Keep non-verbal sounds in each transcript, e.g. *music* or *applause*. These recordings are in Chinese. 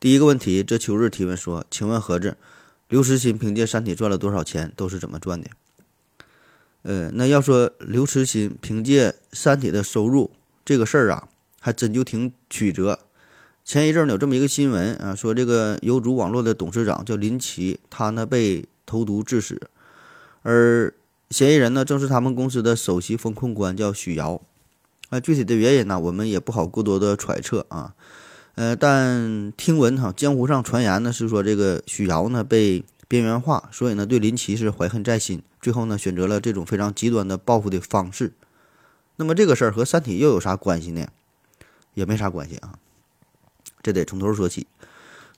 第一个问题，这秋日提问说：“请问盒子，刘慈欣凭借《三体》赚了多少钱？都是怎么赚的？”呃，那要说刘慈欣凭借《三体》的收入这个事儿啊，还真就挺曲折。前一阵儿有这么一个新闻啊，说这个有主网络的董事长叫林奇，他呢被投毒致死，而嫌疑人呢正是他们公司的首席风控官叫许瑶。啊，具体的原因呢，我们也不好过多的揣测啊。呃，但听闻哈，江湖上传言呢是说这个许瑶呢被边缘化，所以呢对林奇是怀恨在心，最后呢选择了这种非常极端的报复的方式。那么这个事儿和《三体》又有啥关系呢？也没啥关系啊。这得从头说起。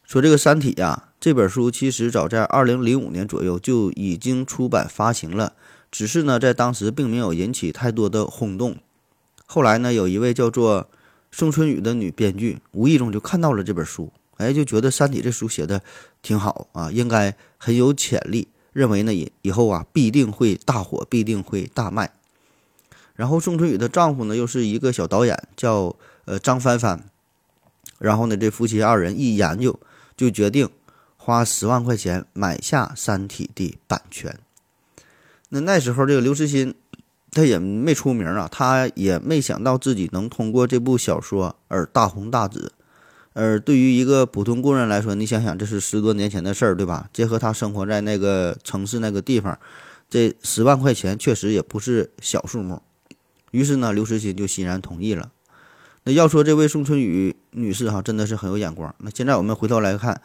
说这个《三体》呀，这本书其实早在二零零五年左右就已经出版发行了，只是呢在当时并没有引起太多的轰动。后来呢，有一位叫做宋春雨的女编剧，无意中就看到了这本书，哎，就觉得《三体》这书写的挺好啊，应该很有潜力，认为呢以以后啊必定会大火，必定会大卖。然后宋春雨的丈夫呢又是一个小导演，叫呃张帆帆。然后呢，这夫妻二人一研究，就决定花十万块钱买下《三体》的版权。那那时候这个刘慈欣。他也没出名啊，他也没想到自己能通过这部小说而大红大紫。而对于一个普通工人来说，你想想，这是十多年前的事儿，对吧？结合他生活在那个城市那个地方，这十万块钱确实也不是小数目。于是呢，刘慈欣就欣然同意了。那要说这位宋春雨女士哈，真的是很有眼光。那现在我们回头来看。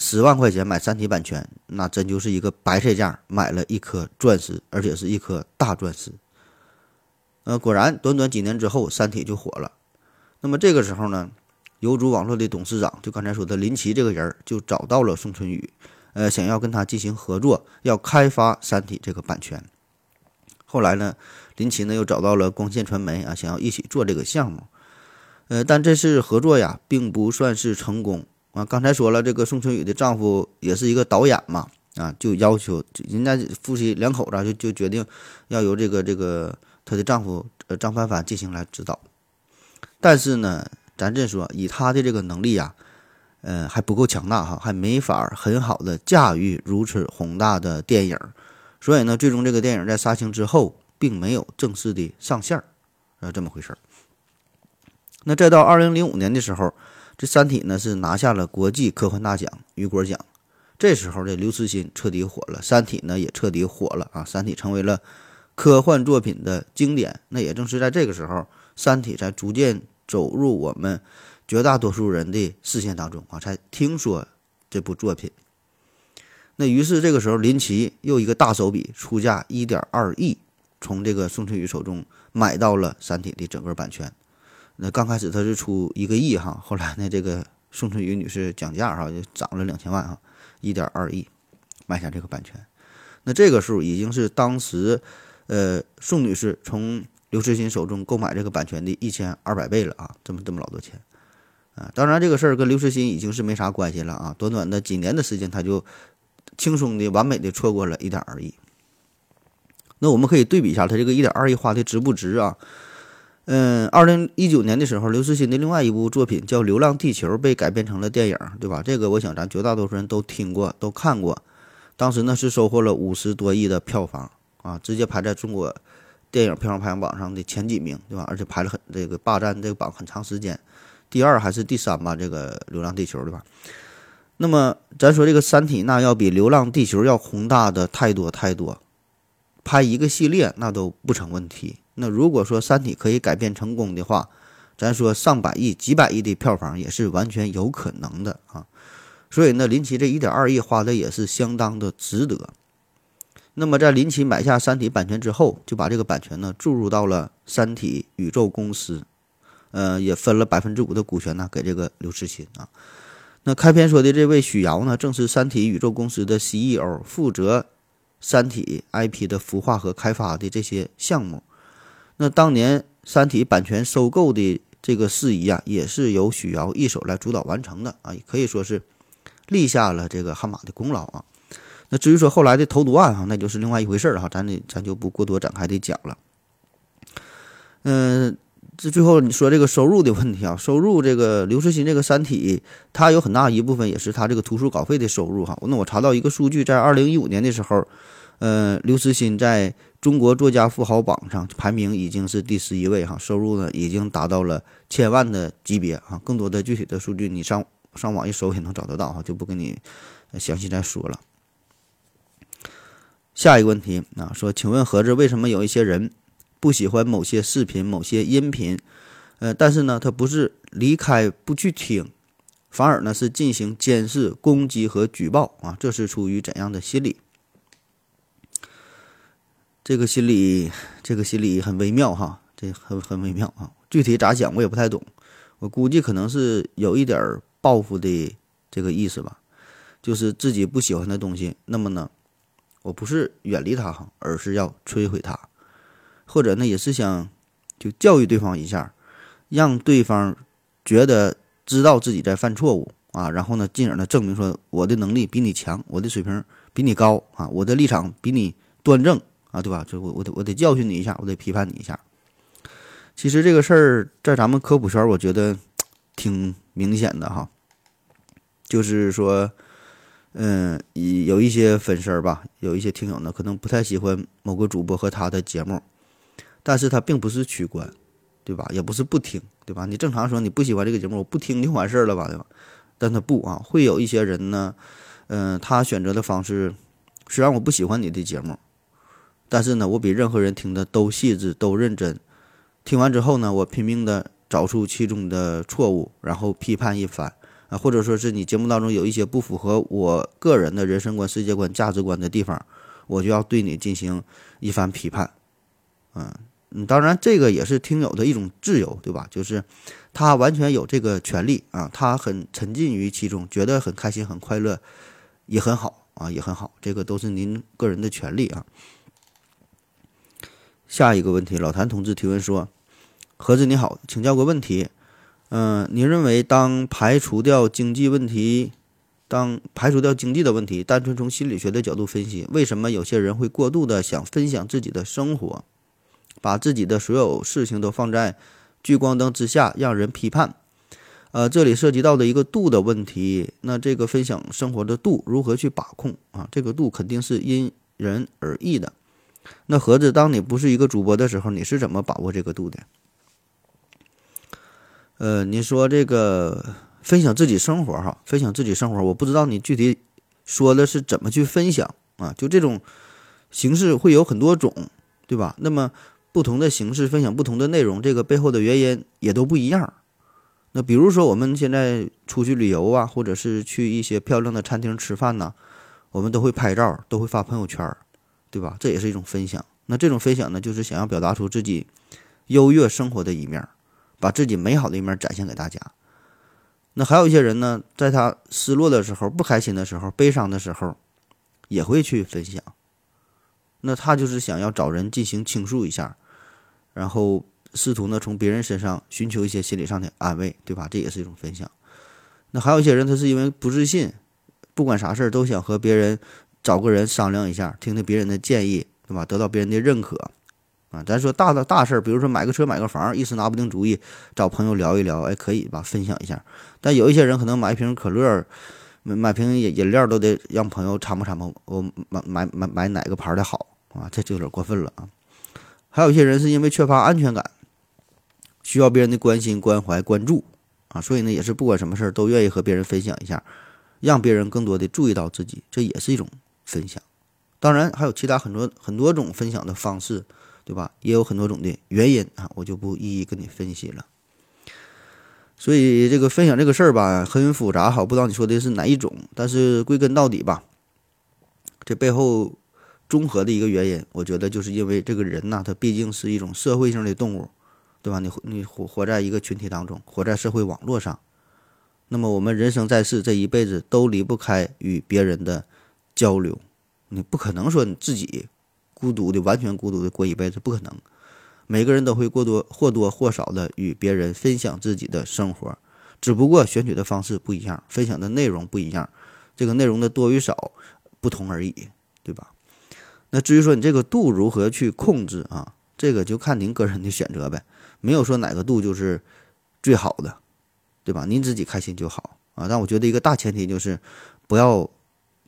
十万块钱买《三体》版权，那真就是一个白菜价，买了一颗钻石，而且是一颗大钻石。呃，果然，短短几年之后，《三体》就火了。那么这个时候呢，有主网络的董事长，就刚才说的林奇这个人，就找到了宋春雨，呃，想要跟他进行合作，要开发《三体》这个版权。后来呢，林奇呢又找到了光线传媒啊，想要一起做这个项目。呃，但这次合作呀，并不算是成功。啊，刚才说了，这个宋春雨的丈夫也是一个导演嘛，啊，就要求人家夫妻两口子就就决定要由这个这个她的丈夫呃张帆帆进行来指导。但是呢，咱这说以他的这个能力呀，呃还不够强大哈，还没法很好的驾驭如此宏大的电影，所以呢，最终这个电影在杀青之后并没有正式的上线儿，呃这么回事儿。那再到二零零五年的时候。这《三体》呢是拿下了国际科幻大奖雨果奖，这时候这刘慈欣彻底火了，《三体》呢也彻底火了啊，《三体》成为了科幻作品的经典。那也正是在这个时候，《三体》才逐渐走入我们绝大多数人的视线当中啊，才听说这部作品。那于是这个时候，林奇又一个大手笔，出价一点二亿，从这个宋春雨手中买到了《三体》的整个版权。那刚开始他是出一个亿哈，后来呢，这个宋春雨女士讲价哈，就涨了两千万哈，一点二亿买下这个版权。那这个数已经是当时，呃，宋女士从刘慈欣手中购买这个版权的一千二百倍了啊，这么这么老多钱啊！当然，这个事儿跟刘慈欣已经是没啥关系了啊，短短的几年的时间，他就轻松的、完美的错过了一点二亿。那我们可以对比一下，他这个一点二亿花的值不值啊？嗯，二零一九年的时候，刘慈欣的另外一部作品叫《流浪地球》被改编成了电影，对吧？这个我想咱绝大多数人都听过、都看过。当时呢是收获了五十多亿的票房啊，直接排在中国电影票房排行榜上的前几名，对吧？而且排了很这个霸占这个榜很长时间，第二还是第三吧？这个《流浪地球》，对吧？那么咱说这个《三体》，那要比《流浪地球》要宏大的太多太多，拍一个系列那都不成问题。那如果说《三体》可以改编成功的话，咱说上百亿、几百亿的票房也是完全有可能的啊。所以呢，林奇这一点二亿花的也是相当的值得。那么在林奇买下《三体》版权之后，就把这个版权呢注入到了三体宇宙公司，呃，也分了百分之五的股权呢给这个刘慈欣啊。那开篇说的这位许瑶呢，正是三体宇宙公司的 CEO，负责三体 IP 的孵化和开发的这些项目。那当年三体版权收购的这个事宜啊，也是由许瑶一手来主导完成的啊，也可以说是立下了这个汗马的功劳啊。那至于说后来的投毒案哈，那就是另外一回事儿哈，咱得咱就不过多展开的讲了。嗯，这最后你说这个收入的问题啊，收入这个刘慈欣这个《三体》，它有很大一部分也是他这个图书稿费的收入哈。那我查到一个数据，在二零一五年的时候，呃，刘慈欣在中国作家富豪榜上排名已经是第十一位哈，收入呢已经达到了千万的级别啊。更多的具体的数据，你上上网一搜也能找得到哈，就不跟你详细再说了。下一个问题啊，说，请问何子为什么有一些人不喜欢某些视频、某些音频？呃，但是呢，他不是离开不去听，反而呢是进行监视、攻击和举报啊？这是出于怎样的心理？这个心理，这个心理很微妙哈，这很很微妙啊。具体咋想我也不太懂，我估计可能是有一点报复的这个意思吧，就是自己不喜欢的东西，那么呢？我不是远离他哈，而是要摧毁他，或者呢，也是想就教育对方一下，让对方觉得知道自己在犯错误啊，然后呢，进而呢证明说我的能力比你强，我的水平比你高啊，我的立场比你端正啊，对吧？就我我得我得教训你一下，我得批判你一下。其实这个事儿在咱们科普圈，我觉得挺明显的哈，就是说。嗯，有一些粉丝吧，有一些听友呢，可能不太喜欢某个主播和他的节目，但是他并不是取关，对吧？也不是不听，对吧？你正常说你不喜欢这个节目，我不听就完事儿了吧，对吧？但他不啊，会有一些人呢，嗯，他选择的方式，虽然我不喜欢你的节目，但是呢，我比任何人听的都细致、都认真。听完之后呢，我拼命的找出其中的错误，然后批判一番。啊，或者说是你节目当中有一些不符合我个人的人生观、世界观、价值观的地方，我就要对你进行一番批判。嗯嗯，当然这个也是听友的一种自由，对吧？就是他完全有这个权利啊，他很沉浸于其中，觉得很开心、很快乐，也很好啊，也很好。这个都是您个人的权利啊。下一个问题，老谭同志提问说：“盒子你好，请教个问题。”嗯，你认为当排除掉经济问题，当排除掉经济的问题，单纯从心理学的角度分析，为什么有些人会过度的想分享自己的生活，把自己的所有事情都放在聚光灯之下让人批判？呃，这里涉及到的一个度的问题，那这个分享生活的度如何去把控啊？这个度肯定是因人而异的。那盒子，当你不是一个主播的时候，你是怎么把握这个度的？呃，你说这个分享自己生活哈，分享自己生活，我不知道你具体说的是怎么去分享啊？就这种形式会有很多种，对吧？那么不同的形式分享不同的内容，这个背后的原因也都不一样。那比如说我们现在出去旅游啊，或者是去一些漂亮的餐厅吃饭呢，我们都会拍照，都会发朋友圈，对吧？这也是一种分享。那这种分享呢，就是想要表达出自己优越生活的一面。把自己美好的一面展现给大家。那还有一些人呢，在他失落的时候、不开心的时候、悲伤的时候，也会去分享。那他就是想要找人进行倾诉一下，然后试图呢从别人身上寻求一些心理上的安慰，对吧？这也是一种分享。那还有一些人，他是因为不自信，不管啥事儿都想和别人找个人商量一下，听听别人的建议，对吧？得到别人的认可。啊，咱说大的大事儿，比如说买个车、买个房，一时拿不定主意，找朋友聊一聊，哎，可以吧？分享一下。但有一些人可能买一瓶可乐，买买瓶饮饮料都得让朋友参谋参谋，我买买买买哪个牌的好啊？这就有点过分了啊。还有一些人是因为缺乏安全感，需要别人的关心、关怀、关注啊，所以呢，也是不管什么事儿都愿意和别人分享一下，让别人更多的注意到自己，这也是一种分享。当然，还有其他很多很多种分享的方式。对吧？也有很多种的原因啊，我就不一一跟你分析了。所以这个分享这个事儿吧，很复杂哈，不知道你说的是哪一种。但是归根到底吧，这背后综合的一个原因，我觉得就是因为这个人呐，他毕竟是一种社会性的动物，对吧？你你活活在一个群体当中，活在社会网络上，那么我们人生在世，这一辈子都离不开与别人的交流。你不可能说你自己孤独的、完全孤独的过一辈子，不可能。每个人都会过多或多或少的与别人分享自己的生活，只不过选取的方式不一样，分享的内容不一样，这个内容的多与少不同而已，对吧？那至于说你这个度如何去控制啊，这个就看您个人的选择呗，没有说哪个度就是最好的，对吧？您自己开心就好啊。但我觉得一个大前提就是不要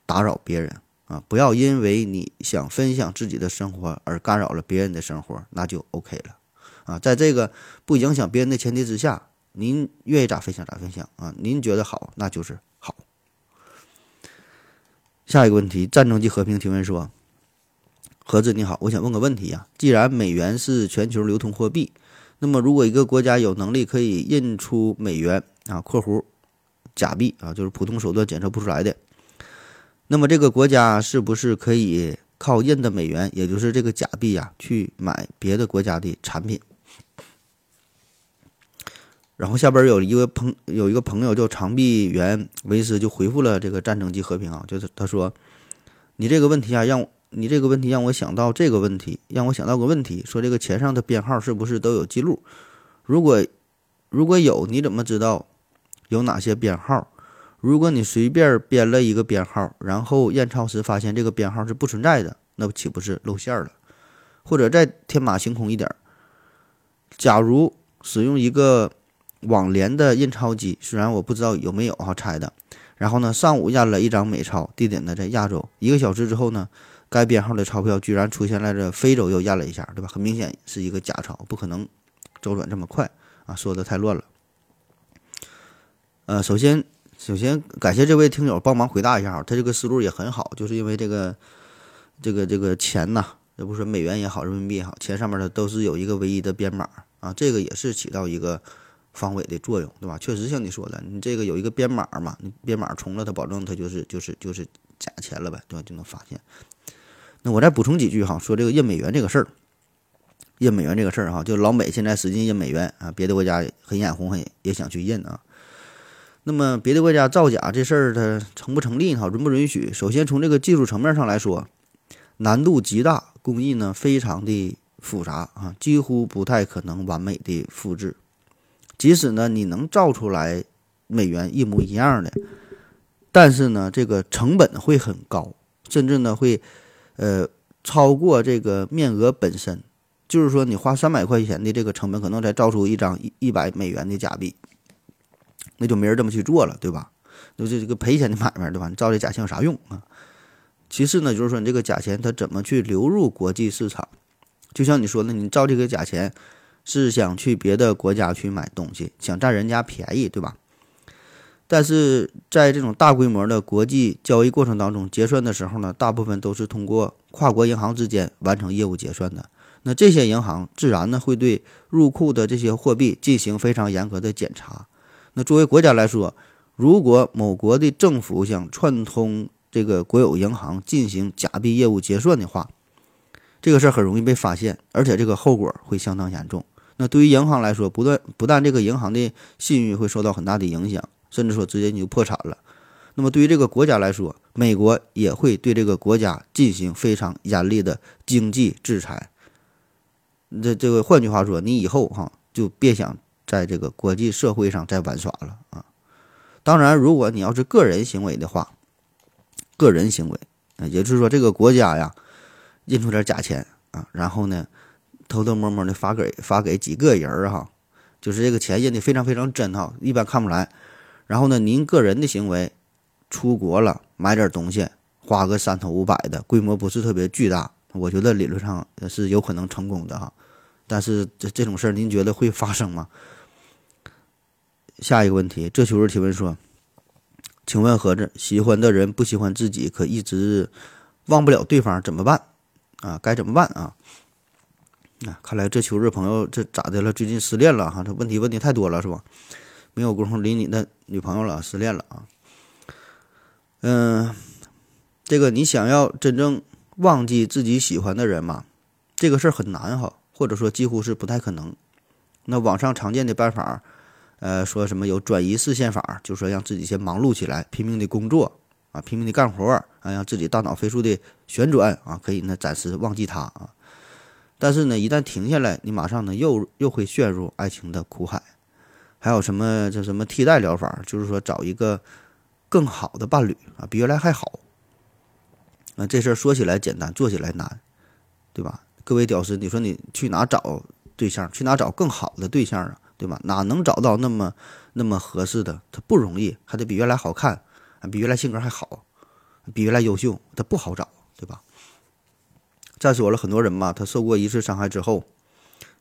打扰别人。啊，不要因为你想分享自己的生活而干扰了别人的生活，那就 OK 了。啊，在这个不影响别人的前提之下，您愿意咋分享咋分享啊？您觉得好，那就是好。下一个问题，战争及和平提问说：何子你好，我想问个问题呀。既然美元是全球流通货币，那么如果一个国家有能力可以印出美元啊（括弧假币啊，就是普通手段检测不出来的）。那么这个国家是不是可以靠印的美元，也就是这个假币呀，去买别的国家的产品？然后下边有一个朋有一个朋友叫长臂猿维斯就回复了这个战争及和平啊，就是他说，你这个问题啊，让你这个问题让我想到这个问题，让我想到个问题，说这个钱上的编号是不是都有记录？如果如果有，你怎么知道有哪些编号？如果你随便编了一个编号，然后验钞时发现这个编号是不存在的，那岂不是露馅了？或者再天马行空一点，假如使用一个网联的印钞机，虽然我不知道有没有哈拆的，然后呢，上午验了一张美钞，地点呢在亚洲，一个小时之后呢，该编号的钞票居然出现在这非洲又验了一下，对吧？很明显是一个假钞，不可能周转这么快啊！说的太乱了。呃，首先。首先感谢这位听友帮忙回答一下哈，他这个思路也很好，就是因为这个这个这个钱呐，也不说美元也好，人民币也好，钱上面的都是有一个唯一的编码啊，这个也是起到一个防伪的作用，对吧？确实像你说的，你这个有一个编码嘛，你编码重了，它保证它就是就是就是假钱了呗，对吧？就能发现。那我再补充几句哈，说这个印美元这个事儿，印美元这个事儿哈，就老美现在使劲印美元啊，别的国家很眼红，很也想去印啊。那么别的国家造假这事儿它成不成立哈？允不允许？首先从这个技术层面上来说，难度极大，工艺呢非常的复杂啊，几乎不太可能完美的复制。即使呢你能造出来美元一模一样的，但是呢这个成本会很高，甚至呢会呃超过这个面额本身。就是说你花三百块钱的这个成本，可能才造出一张一一百美元的假币。那就没人这么去做了，对吧？那这这个赔钱的买卖，对吧？你造这假钱有啥用啊？其次呢，就是说你这个假钱它怎么去流入国际市场？就像你说的，你造这个假钱是想去别的国家去买东西，想占人家便宜，对吧？但是在这种大规模的国际交易过程当中，结算的时候呢，大部分都是通过跨国银行之间完成业务结算的。那这些银行自然呢会对入库的这些货币进行非常严格的检查。作为国家来说，如果某国的政府想串通这个国有银行进行假币业务结算的话，这个事儿很容易被发现，而且这个后果会相当严重。那对于银行来说，不断不但这个银行的信誉会受到很大的影响，甚至说直接你就破产了。那么对于这个国家来说，美国也会对这个国家进行非常严厉的经济制裁。这这个换句话说，你以后哈就别想。在这个国际社会上在玩耍了啊！当然，如果你要是个人行为的话，个人行为，也就是说这个国家呀印出点假钱啊，然后呢偷偷摸摸的发给发给几个人儿哈，就是这个钱印的非常非常真哈，一般看不来。然后呢，您个人的行为出国了买点东西，花个三头五百的，规模不是特别巨大，我觉得理论上是有可能成功的哈。但是这这种事儿，您觉得会发生吗？下一个问题，这球是提问说：“请问盒子，喜欢的人不喜欢自己，可一直忘不了对方，怎么办？啊，该怎么办啊？”那看来这球是朋友这咋的了？最近失恋了哈？这问题问题太多了是吧？没有功夫理你的女朋友了，失恋了啊？嗯，这个你想要真正忘记自己喜欢的人嘛？这个事儿很难哈，或者说几乎是不太可能。那网上常见的办法。呃，说什么有转移视线法，就是说让自己先忙碌起来，拼命的工作啊，拼命的干活啊，让自己大脑飞速的旋转啊，可以呢暂时忘记他啊。但是呢，一旦停下来，你马上呢又又会陷入爱情的苦海。还有什么叫什么替代疗法，就是说找一个更好的伴侣啊，比原来还好。啊，这事儿说起来简单，做起来难，对吧？各位屌丝，你说你去哪找对象？去哪找更好的对象啊？对吧？哪能找到那么那么合适的？他不容易，还得比原来好看，比原来性格还好，比原来优秀，他不好找，对吧？再说了，很多人嘛，他受过一次伤害之后，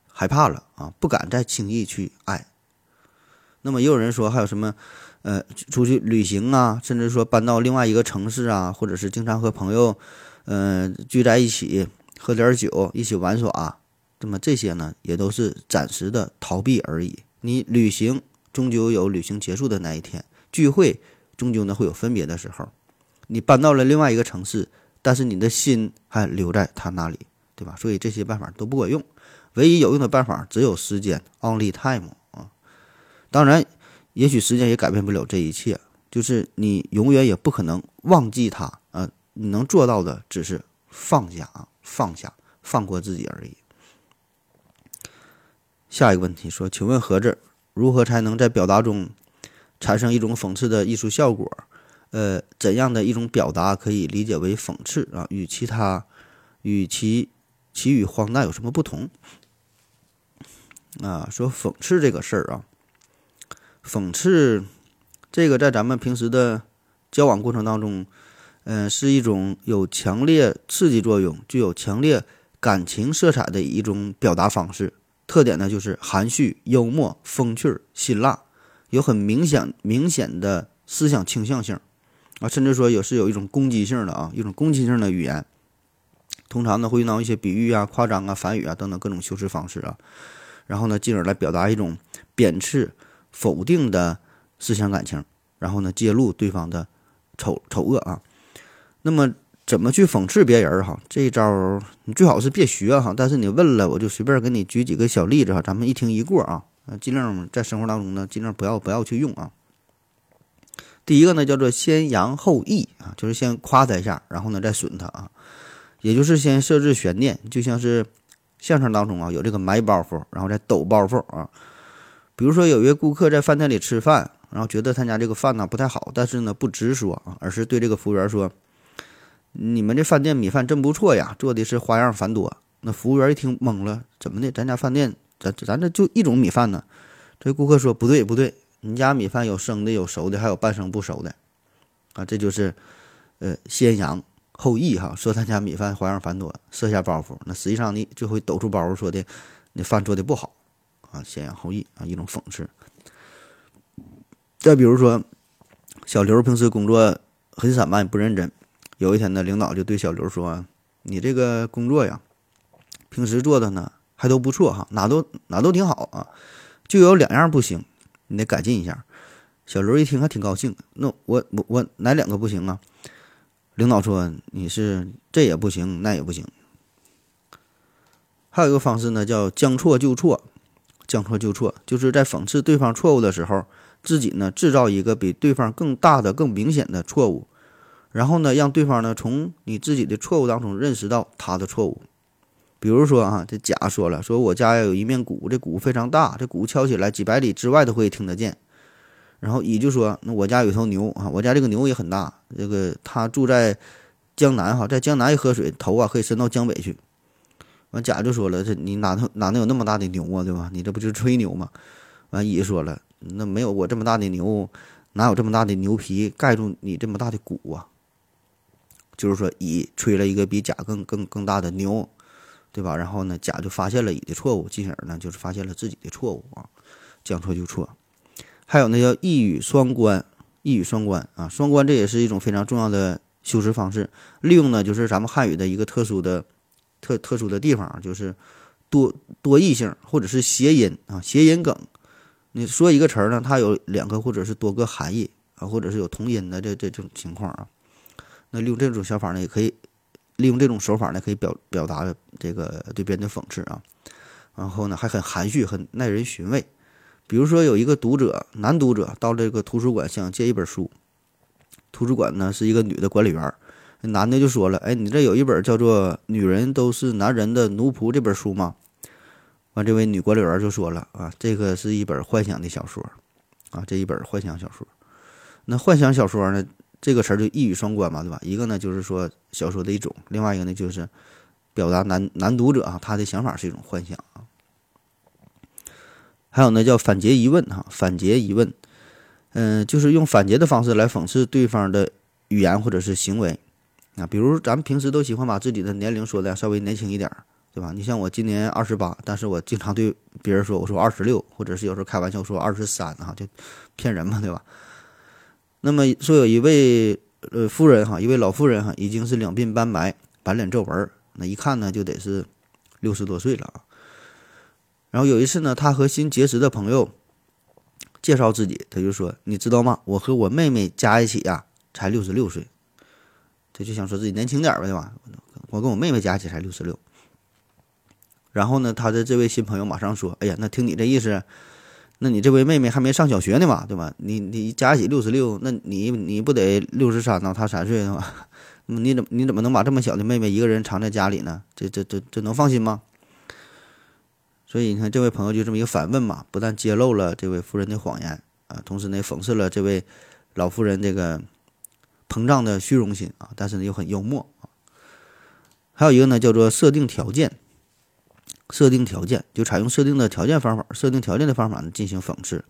害怕了啊，不敢再轻易去爱。那么也有人说，还有什么，呃，出去旅行啊，甚至说搬到另外一个城市啊，或者是经常和朋友，嗯，聚在一起喝点酒，一起玩耍。那么这些呢，也都是暂时的逃避而已。你旅行终究有旅行结束的那一天，聚会终究呢会有分别的时候。你搬到了另外一个城市，但是你的心还留在他那里，对吧？所以这些办法都不管用。唯一有用的办法只有时间，only time 啊。当然，也许时间也改变不了这一切，就是你永远也不可能忘记他啊。你能做到的只是放下啊，放下，放过自己而已。下一个问题说，请问何子如何才能在表达中产生一种讽刺的艺术效果？呃，怎样的一种表达可以理解为讽刺啊？与其他与其其与荒诞有什么不同？啊，说讽刺这个事儿啊，讽刺这个在咱们平时的交往过程当中，嗯，是一种有强烈刺激作用、具有强烈感情色彩的一种表达方式。特点呢，就是含蓄、幽默、风趣、辛辣，有很明显、明显的思想倾向性，啊，甚至说有是有一种攻击性的啊，一种攻击性的语言。通常呢，会用到一些比喻啊、夸张啊、反语啊等等各种修辞方式啊，然后呢，进而来表达一种贬斥、否定的思想感情，然后呢，揭露对方的丑丑恶啊。那么。怎么去讽刺别人哈？这一招你最好是别学哈。但是你问了，我就随便给你举几个小例子哈，咱们一听一过啊。尽量在生活当中呢，尽量不要不要去用啊。第一个呢叫做先扬后抑啊，就是先夸他一下，然后呢再损他啊。也就是先设置悬念，就像是相声当中啊有这个埋包袱，然后再抖包袱啊。比如说有一位顾客在饭店里吃饭，然后觉得他家这个饭呢不太好，但是呢不直说啊，而是对这个服务员说。你们这饭店米饭真不错呀，做的是花样繁多。那服务员一听懵了，怎么的？咱家饭店，咱咱这就一种米饭呢？这顾客说不对不对，你家米饭有生的，有熟的，还有半生不熟的。啊，这就是，呃，先扬后抑哈，说他家米饭花样繁多，设下包袱。那实际上你就会抖出包袱，说的你饭做的不好，啊，先扬后抑啊，一种讽刺。再比如说，小刘平时工作很散漫，不认真。有一天呢，领导就对小刘说：“你这个工作呀，平时做的呢还都不错哈，哪都哪都挺好啊，就有两样不行，你得改进一下。”小刘一听还挺高兴，那我我我哪两个不行啊？领导说：“你是这也不行，那也不行。”还有一个方式呢，叫将错就错，将错就错，就是在讽刺对方错误的时候，自己呢制造一个比对方更大的、更明显的错误。然后呢，让对方呢从你自己的错误当中认识到他的错误。比如说啊，这甲说了，说我家有一面鼓，这鼓非常大，这鼓敲起来几百里之外都会听得见。然后乙就说，那我家有头牛啊，我家这个牛也很大，这个他住在江南哈，在江南一喝水，头啊可以伸到江北去。完甲就说了，这你哪能哪能有那么大的牛啊，对吧？你这不就是吹牛吗？完乙说了，那没有我这么大的牛，哪有这么大的牛皮盖住你这么大的鼓啊？就是说，乙吹了一个比甲更更更大的牛，对吧？然后呢，甲就发现了乙的错误，进而呢，就是发现了自己的错误啊，将错就错。还有那叫一语双关，一语双关啊，双关这也是一种非常重要的修辞方式。利用呢，就是咱们汉语的一个特殊的特特殊的地方，就是多多义性或者是谐音啊，谐音梗。你说一个词儿呢，它有两个或者是多个含义啊，或者是有同音的这这种情况啊。那利用这种想法呢，也可以利用这种手法呢，可以表表达这个对别人的讽刺啊。然后呢，还很含蓄，很耐人寻味。比如说有一个读者，男读者到这个图书馆想借一本书，图书馆呢是一个女的管理员，男的就说了：“哎，你这有一本叫做《女人都是男人的奴仆》这本书吗？”完，这位女管理员就说了：“啊，这个是一本幻想的小说，啊，这一本幻想小说。那幻想小说呢，这个词儿就一语双关嘛，对吧？一个呢就是说小说的一种，另外一个呢就是表达男男读者啊他的想法是一种幻想啊。还有呢叫反诘疑问哈，反诘疑问，嗯，就是用反诘的方式来讽刺对方的语言或者是行为啊。比如咱们平时都喜欢把自己的年龄说的稍微年轻一点儿。”对吧？你像我今年二十八，但是我经常对别人说我说二十六，或者是有时候开玩笑说二十三哈，就骗人嘛，对吧？那么说有一位呃夫人哈，一位老妇人哈，已经是两鬓斑白，满脸皱纹，那一看呢就得是六十多岁了啊。然后有一次呢，他和新结识的朋友介绍自己，他就说：“你知道吗？我和我妹妹加一起呀，才六十六岁。”他就想说自己年轻点儿呗，对吧？我跟我妹妹加一起才六十六。然后呢，他的这位新朋友马上说：“哎呀，那听你这意思，那你这位妹妹还没上小学呢嘛，对吧？你你加起六十六，那你你不得六十三呢？她三岁是吧？*laughs* 你怎么你怎么能把这么小的妹妹一个人藏在家里呢？这这这这能放心吗？”所以你看，这位朋友就这么一个反问嘛，不但揭露了这位夫人的谎言啊，同时呢，讽刺了这位老妇人这个膨胀的虚荣心啊，但是呢又很幽默啊。还有一个呢，叫做设定条件。设定条件就采用设定的条件方法，设定条件的方法呢进行讽刺。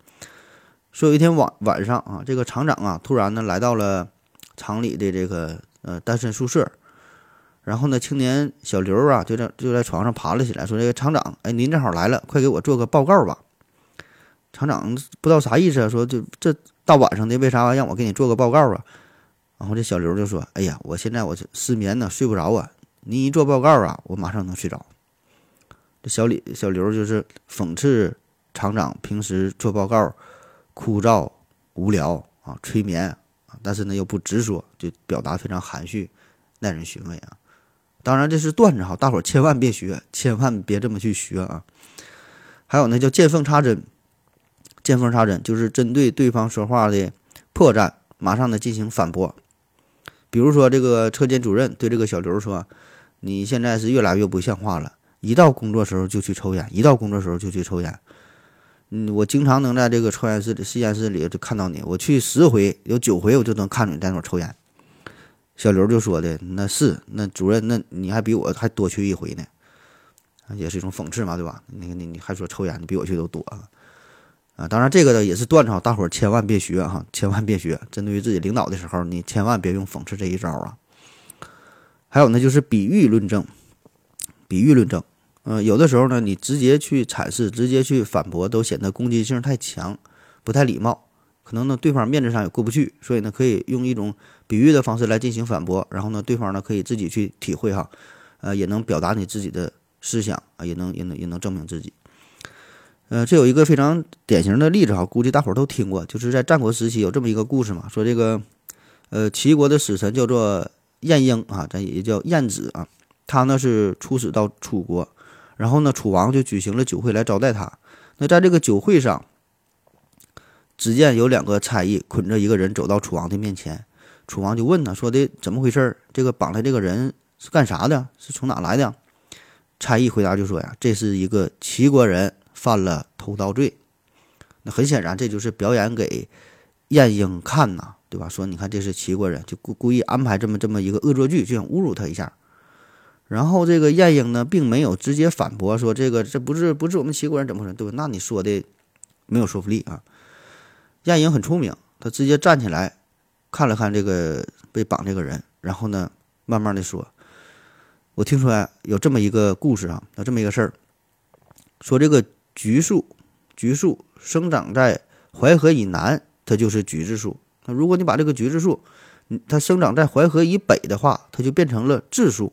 说有一天晚晚上啊，这个厂长啊突然呢来到了厂里的这个呃单身宿舍，然后呢青年小刘啊就在就在床上爬了起来，说：“这个厂长，哎，您正好来了，快给我做个报告吧。”厂长不知道啥意思啊，说：“这这大晚上的，为啥让我给你做个报告啊？”然后这小刘就说：“哎呀，我现在我失眠呢，睡不着啊，您一做报告啊，我马上能睡着。”这小李小刘就是讽刺厂长平时做报告枯燥无聊啊，催眠啊，但是呢又不直说，就表达非常含蓄，耐人寻味啊。当然这是段子哈，大伙千万别学，千万别这么去学啊。还有呢叫见缝插针，见缝插针就是针对对方说话的破绽，马上呢进行反驳。比如说这个车间主任对这个小刘说：“你现在是越来越不像话了。”一到工作时候就去抽烟，一到工作时候就去抽烟。嗯，我经常能在这个抽烟室里实验室里就看到你，我去十回有九回我就能看着你在那抽烟。小刘就说的那是那主任，那你还比我还多去一回呢，也是一种讽刺嘛，对吧？你你你还说抽烟，你比我去都多啊！当然这个呢也是段子，大伙儿千万别学哈，千万别学。针对于自己领导的时候，你千万别用讽刺这一招啊。还有呢，就是比喻论证。比喻论证，嗯，有的时候呢，你直接去阐释、直接去反驳，都显得攻击性太强，不太礼貌。可能呢，对方面子上也过不去，所以呢，可以用一种比喻的方式来进行反驳。然后呢，对方呢可以自己去体会哈，呃，也能表达你自己的思想啊，也能也能也能证明自己。呃，这有一个非常典型的例子哈，估计大伙儿都听过，就是在战国时期有这么一个故事嘛，说这个呃齐国的使臣叫做晏婴啊，咱也叫晏子啊。他呢是出使到楚国，然后呢楚王就举行了酒会来招待他。那在这个酒会上，只见有两个差役捆着一个人走到楚王的面前。楚王就问他说的怎么回事？这个绑的这个人是干啥的？是从哪来的？差役回答就说呀，这是一个齐国人犯了偷盗罪。那很显然这就是表演给晏婴看呐，对吧？说你看这是齐国人，就故故意安排这么这么一个恶作剧，就想侮辱他一下。然后这个晏婴呢，并没有直接反驳说这个这不是不是我们齐国人怎么回事，对吧？那你说的没有说服力啊。晏婴很聪明，他直接站起来看了看这个被绑这个人，然后呢，慢慢的说：“我听说有这么一个故事啊，有这么一个事儿，说这个橘树，橘树生长在淮河以南，它就是橘子树。那如果你把这个橘子树，它生长在淮河以北的话，它就变成了枳树。”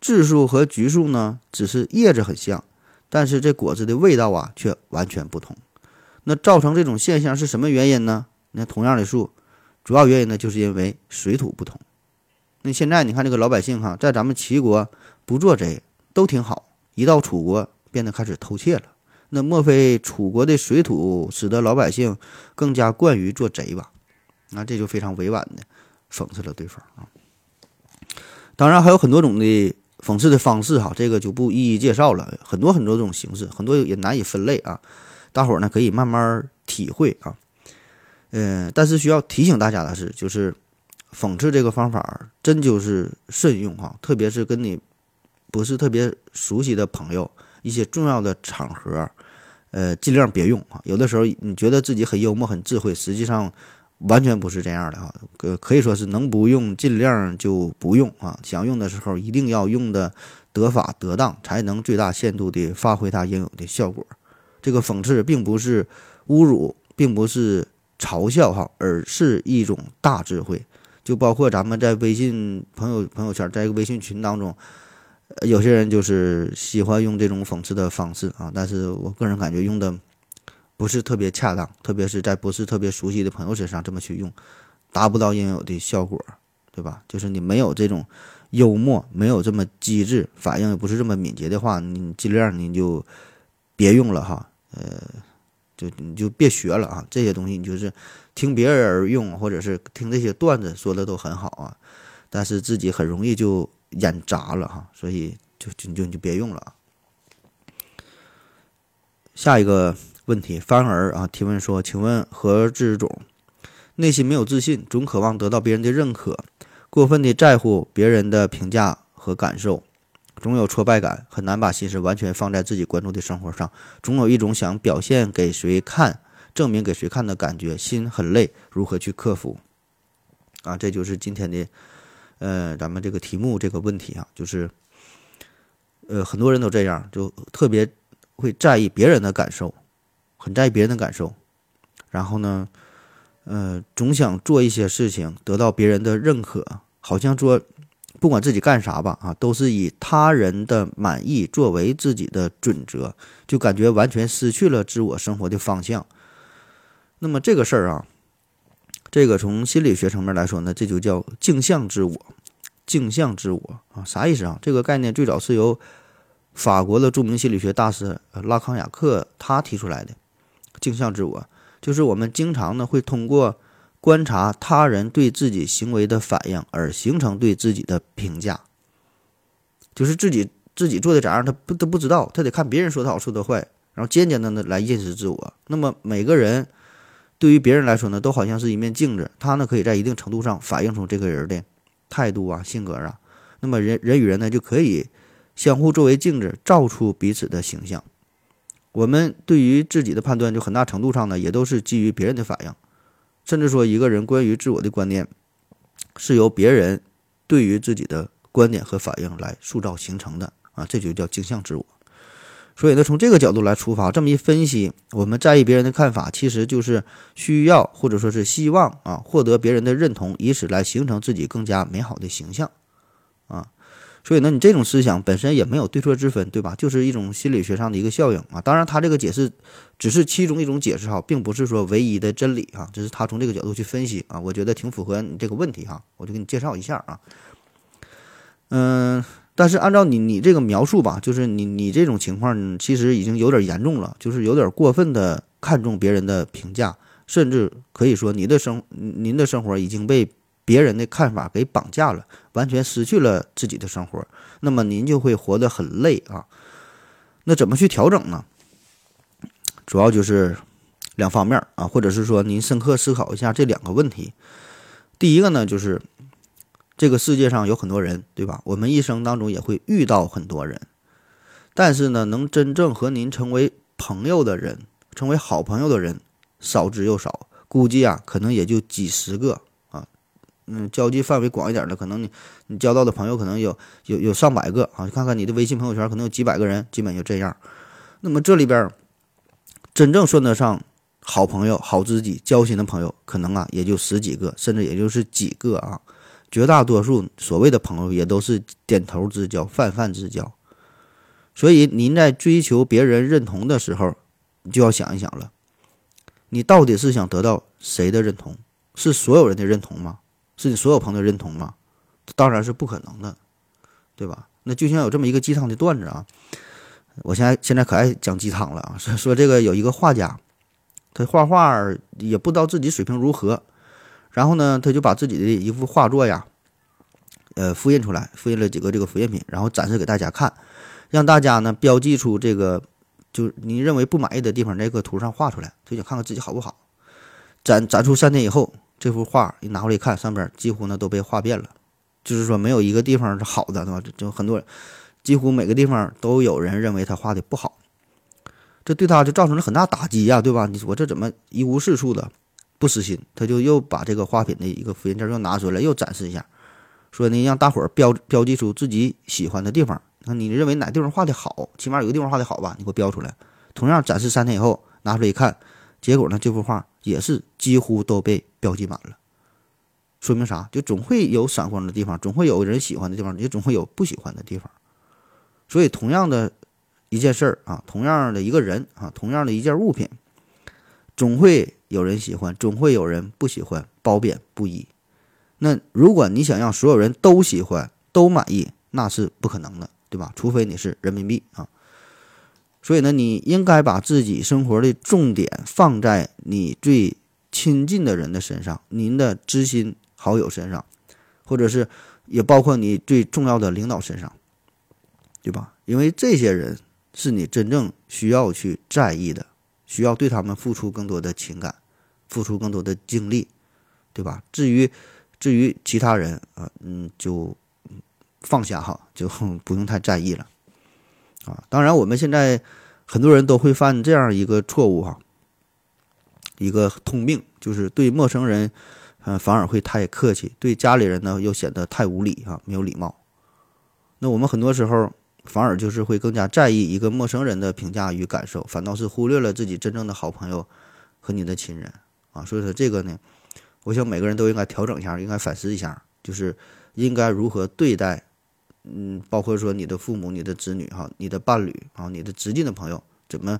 质树和橘树呢，只是叶子很像，但是这果子的味道啊却完全不同。那造成这种现象是什么原因呢？那同样的树，主要原因呢就是因为水土不同。那现在你看这个老百姓哈，在咱们齐国不做贼都挺好，一到楚国变得开始偷窃了。那莫非楚国的水土使得老百姓更加惯于做贼吧？那这就非常委婉的讽刺了对方啊。当然还有很多种的讽刺的方式哈，这个就不一一介绍了，很多很多种形式，很多也难以分类啊。大伙儿呢可以慢慢体会啊。嗯，但是需要提醒大家的是，就是讽刺这个方法真就是慎用哈，特别是跟你不是特别熟悉的朋友。一些重要的场合，呃，尽量别用啊。有的时候你觉得自己很幽默、很智慧，实际上完全不是这样的哈。可，可以说是能不用尽量就不用啊。想用的时候一定要用的得法得当，才能最大限度地发挥它应有的效果。这个讽刺并不是侮辱，并不是嘲笑哈，而是一种大智慧。就包括咱们在微信朋友朋友圈，在一个微信群当中。有些人就是喜欢用这种讽刺的方式啊，但是我个人感觉用的不是特别恰当，特别是在不是特别熟悉的朋友身上这么去用，达不到应有的效果，对吧？就是你没有这种幽默，没有这么机智，反应也不是这么敏捷的话，你尽量你就别用了哈，呃，就你就别学了啊，这些东西你就是听别人用，或者是听这些段子说的都很好啊，但是自己很容易就。演砸了哈，所以就就就你就别用了。下一个问题，范儿啊提问说：“请问何志总，内心没有自信，总渴望得到别人的认可，过分的在乎别人的评价和感受，总有挫败感，很难把心思完全放在自己关注的生活上，总有一种想表现给谁看、证明给谁看的感觉，心很累，如何去克服？”啊，这就是今天的。呃，咱们这个题目这个问题啊，就是，呃，很多人都这样，就特别会在意别人的感受，很在意别人的感受，然后呢，呃，总想做一些事情得到别人的认可，好像说不管自己干啥吧，啊，都是以他人的满意作为自己的准则，就感觉完全失去了自我生活的方向。那么这个事儿啊。这个从心理学层面来说呢，这就叫镜像自我，镜像自我啊，啥意思啊？这个概念最早是由法国的著名心理学大师拉康雅克他提出来的。镜像自我就是我们经常呢会通过观察他人对自己行为的反应而形成对自己的评价，就是自己自己做的咋样，他不都不知道，他得看别人说的好说的坏，然后渐渐的呢来认识自我。那么每个人。对于别人来说呢，都好像是一面镜子，他呢可以在一定程度上反映出这个人的态度啊、性格啊。那么人人与人呢就可以相互作为镜子，照出彼此的形象。我们对于自己的判断，就很大程度上呢也都是基于别人的反应，甚至说一个人关于自我的观念，是由别人对于自己的观点和反应来塑造形成的。啊，这就叫镜像自我。所以呢，从这个角度来出发，这么一分析，我们在意别人的看法，其实就是需要或者说是希望啊，获得别人的认同，以此来形成自己更加美好的形象，啊，所以呢，你这种思想本身也没有对错之分，对吧？就是一种心理学上的一个效应啊。当然，他这个解释只是其中一种解释哈，并不是说唯一的真理啊。这是他从这个角度去分析啊，我觉得挺符合你这个问题哈，我就给你介绍一下啊，嗯。但是按照你你这个描述吧，就是你你这种情况其实已经有点严重了，就是有点过分的看重别人的评价，甚至可以说你的生您的生活已经被别人的看法给绑架了，完全失去了自己的生活，那么您就会活得很累啊。那怎么去调整呢？主要就是两方面啊，或者是说您深刻思考一下这两个问题。第一个呢，就是。这个世界上有很多人，对吧？我们一生当中也会遇到很多人，但是呢，能真正和您成为朋友的人，成为好朋友的人少之又少，估计啊，可能也就几十个。嗯，交际范围广一点的，可能你你交到的朋友可能有有有上百个啊。看看你的微信朋友圈，可能有几百个人，基本就这样。那么这里边真正算得上好朋友、好知己、交心的朋友，可能啊也就十几个，甚至也就是几个啊。绝大多数所谓的朋友也都是点头之交、泛泛之交，所以您在追求别人认同的时候，你就要想一想了：你到底是想得到谁的认同？是所有人的认同吗？是你所有朋友认同吗？当然是不可能的，对吧？那就像有这么一个鸡汤的段子啊，我现在现在可爱讲鸡汤了啊，说说这个有一个画家，他画画也不知道自己水平如何，然后呢，他就把自己的一幅画作呀，呃，复印出来，复印了几个这个复印品，然后展示给大家看，让大家呢标记出这个，就你认为不满意的地方，那个图上画出来，就想看看自己好不好。展展出三天以后，这幅画一拿回来一看，上边几乎呢都被画遍了，就是说没有一个地方是好的，对吧？就很多人。几乎每个地方都有人认为他画的不好，这对他就造成了很大打击呀，对吧？你说这怎么一无是处的，不死心，他就又把这个画品的一个复印件又拿出来，又展示一下，说呢让大伙儿标标记出自己喜欢的地方。那你认为哪地方画的好？起码有个地方画的好吧？你给我标出来。同样展示三天以后拿出来一看，结果呢这幅画也是几乎都被标记满了。说明啥？就总会有闪光的地方，总会有人喜欢的地方，也总会有不喜欢的地方。所以，同样的一件事儿啊，同样的一个人啊，同样的一件物品，总会有人喜欢，总会有人不喜欢，褒贬不一。那如果你想让所有人都喜欢、都满意，那是不可能的，对吧？除非你是人民币啊。所以呢，你应该把自己生活的重点放在你最亲近的人的身上，您的知心好友身上，或者是也包括你最重要的领导身上。对吧？因为这些人是你真正需要去在意的，需要对他们付出更多的情感，付出更多的精力，对吧？至于至于其他人啊，嗯，就放下哈，就 *laughs* 不用太在意了啊。当然，我们现在很多人都会犯这样一个错误哈，一个通病就是对陌生人，嗯，反而会太客气，对家里人呢又显得太无礼哈，没有礼貌。那我们很多时候。反而就是会更加在意一个陌生人的评价与感受，反倒是忽略了自己真正的好朋友和你的亲人啊。所以说这个呢，我想每个人都应该调整一下，应该反思一下，就是应该如何对待，嗯，包括说你的父母、你的子女哈、你的伴侣啊、你的直近的朋友，怎么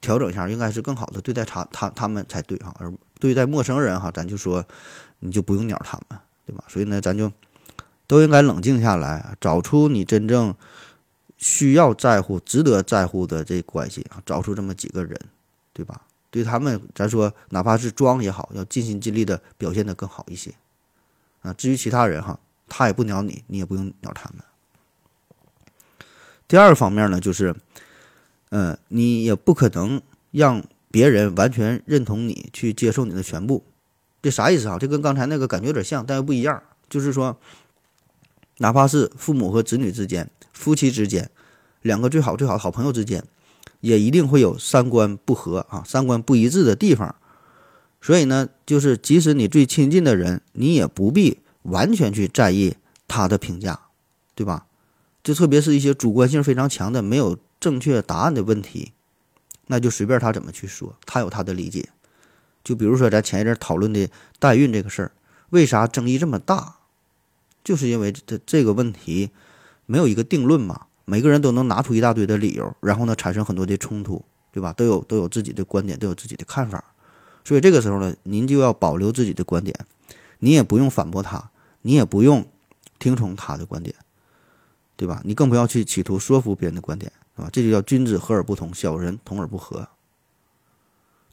调整一下，应该是更好的对待他他他们才对哈。而对待陌生人哈，咱就说你就不用鸟他们，对吧？所以呢，咱就都应该冷静下来，找出你真正。需要在乎、值得在乎的这关系啊，找出这么几个人，对吧？对他们，咱说哪怕是装也好，要尽心尽力的表现的更好一些啊。至于其他人哈，他也不鸟你，你也不用鸟他们。第二方面呢，就是，嗯，你也不可能让别人完全认同你，去接受你的全部。这啥意思啊？这跟刚才那个感觉有点像，但又不一样。就是说，哪怕是父母和子女之间。夫妻之间，两个最好最好的好朋友之间，也一定会有三观不合啊，三观不一致的地方。所以呢，就是即使你最亲近的人，你也不必完全去在意他的评价，对吧？就特别是一些主观性非常强的、没有正确答案的问题，那就随便他怎么去说，他有他的理解。就比如说咱前一阵讨论的代孕这个事儿，为啥争议这么大？就是因为这这个问题。没有一个定论嘛，每个人都能拿出一大堆的理由，然后呢产生很多的冲突，对吧？都有都有自己的观点，都有自己的看法，所以这个时候呢，您就要保留自己的观点，你也不用反驳他，你也不用听从他的观点，对吧？你更不要去企图说服别人的观点，是吧？这就叫君子和而不同，小人同而不和。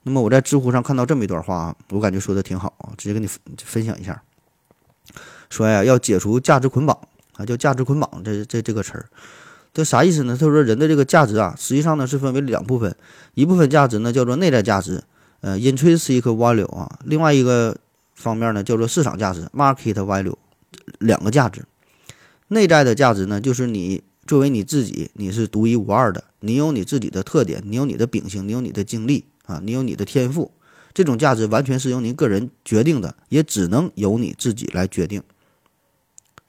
那么我在知乎上看到这么一段话啊，我感觉说的挺好啊，直接跟你分享一下，说呀，要解除价值捆绑。啊，叫价值捆绑，这这这个词儿，这啥意思呢？他说人的这个价值啊，实际上呢是分为两部分，一部分价值呢叫做内在价值，呃，intrinsic value 啊，另外一个方面呢叫做市场价值，market value，两个价值。内在的价值呢，就是你作为你自己，你是独一无二的，你有你自己的特点，你有你的秉性，你有你的经历啊，你有你的天赋，这种价值完全是由您个人决定的，也只能由你自己来决定。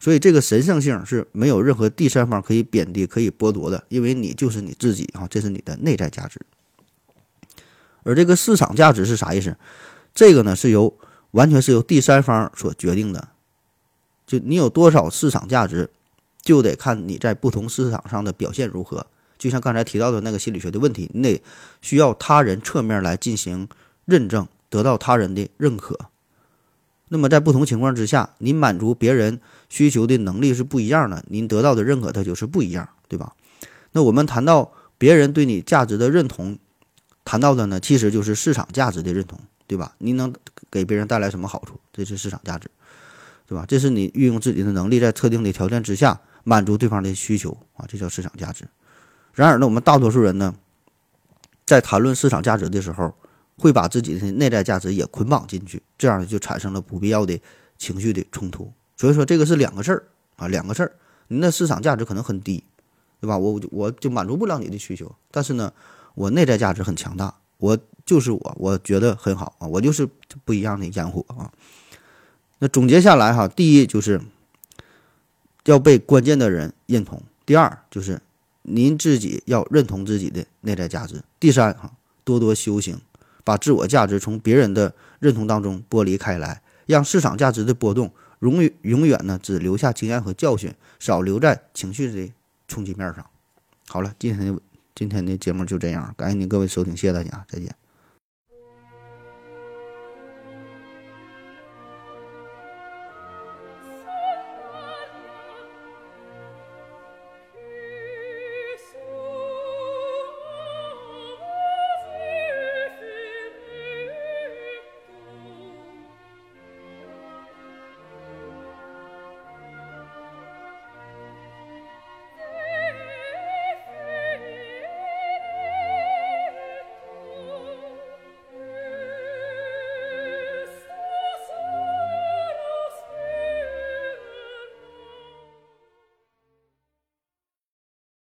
所以这个神圣性是没有任何第三方可以贬低、可以剥夺的，因为你就是你自己啊，这是你的内在价值。而这个市场价值是啥意思？这个呢是由完全是由第三方所决定的，就你有多少市场价值，就得看你在不同市场上的表现如何。就像刚才提到的那个心理学的问题，你得需要他人侧面来进行认证，得到他人的认可。那么在不同情况之下，你满足别人需求的能力是不一样的，您得到的认可它就是不一样，对吧？那我们谈到别人对你价值的认同，谈到的呢，其实就是市场价值的认同，对吧？你能给别人带来什么好处？这是市场价值，对吧？这是你运用自己的能力，在特定的条件之下满足对方的需求啊，这叫市场价值。然而呢，我们大多数人呢，在谈论市场价值的时候，会把自己的内在价值也捆绑进去，这样呢，就产生了不必要的情绪的冲突。所以说，这个是两个事儿啊，两个事儿。您的市场价值可能很低，对吧？我我就满足不了你的需求，但是呢，我内在价值很强大，我就是我，我觉得很好啊，我就是不一样的烟火啊。那总结下来哈，第一就是要被关键的人认同，第二就是您自己要认同自己的内在价值，第三哈，多多修行，把自我价值从别人的认同当中剥离开来，让市场价值的波动。永远永远呢，只留下经验和教训，少留在情绪的冲击面上。好了，今天的今天的节目就这样，感谢您各位收听，谢谢大家，再见。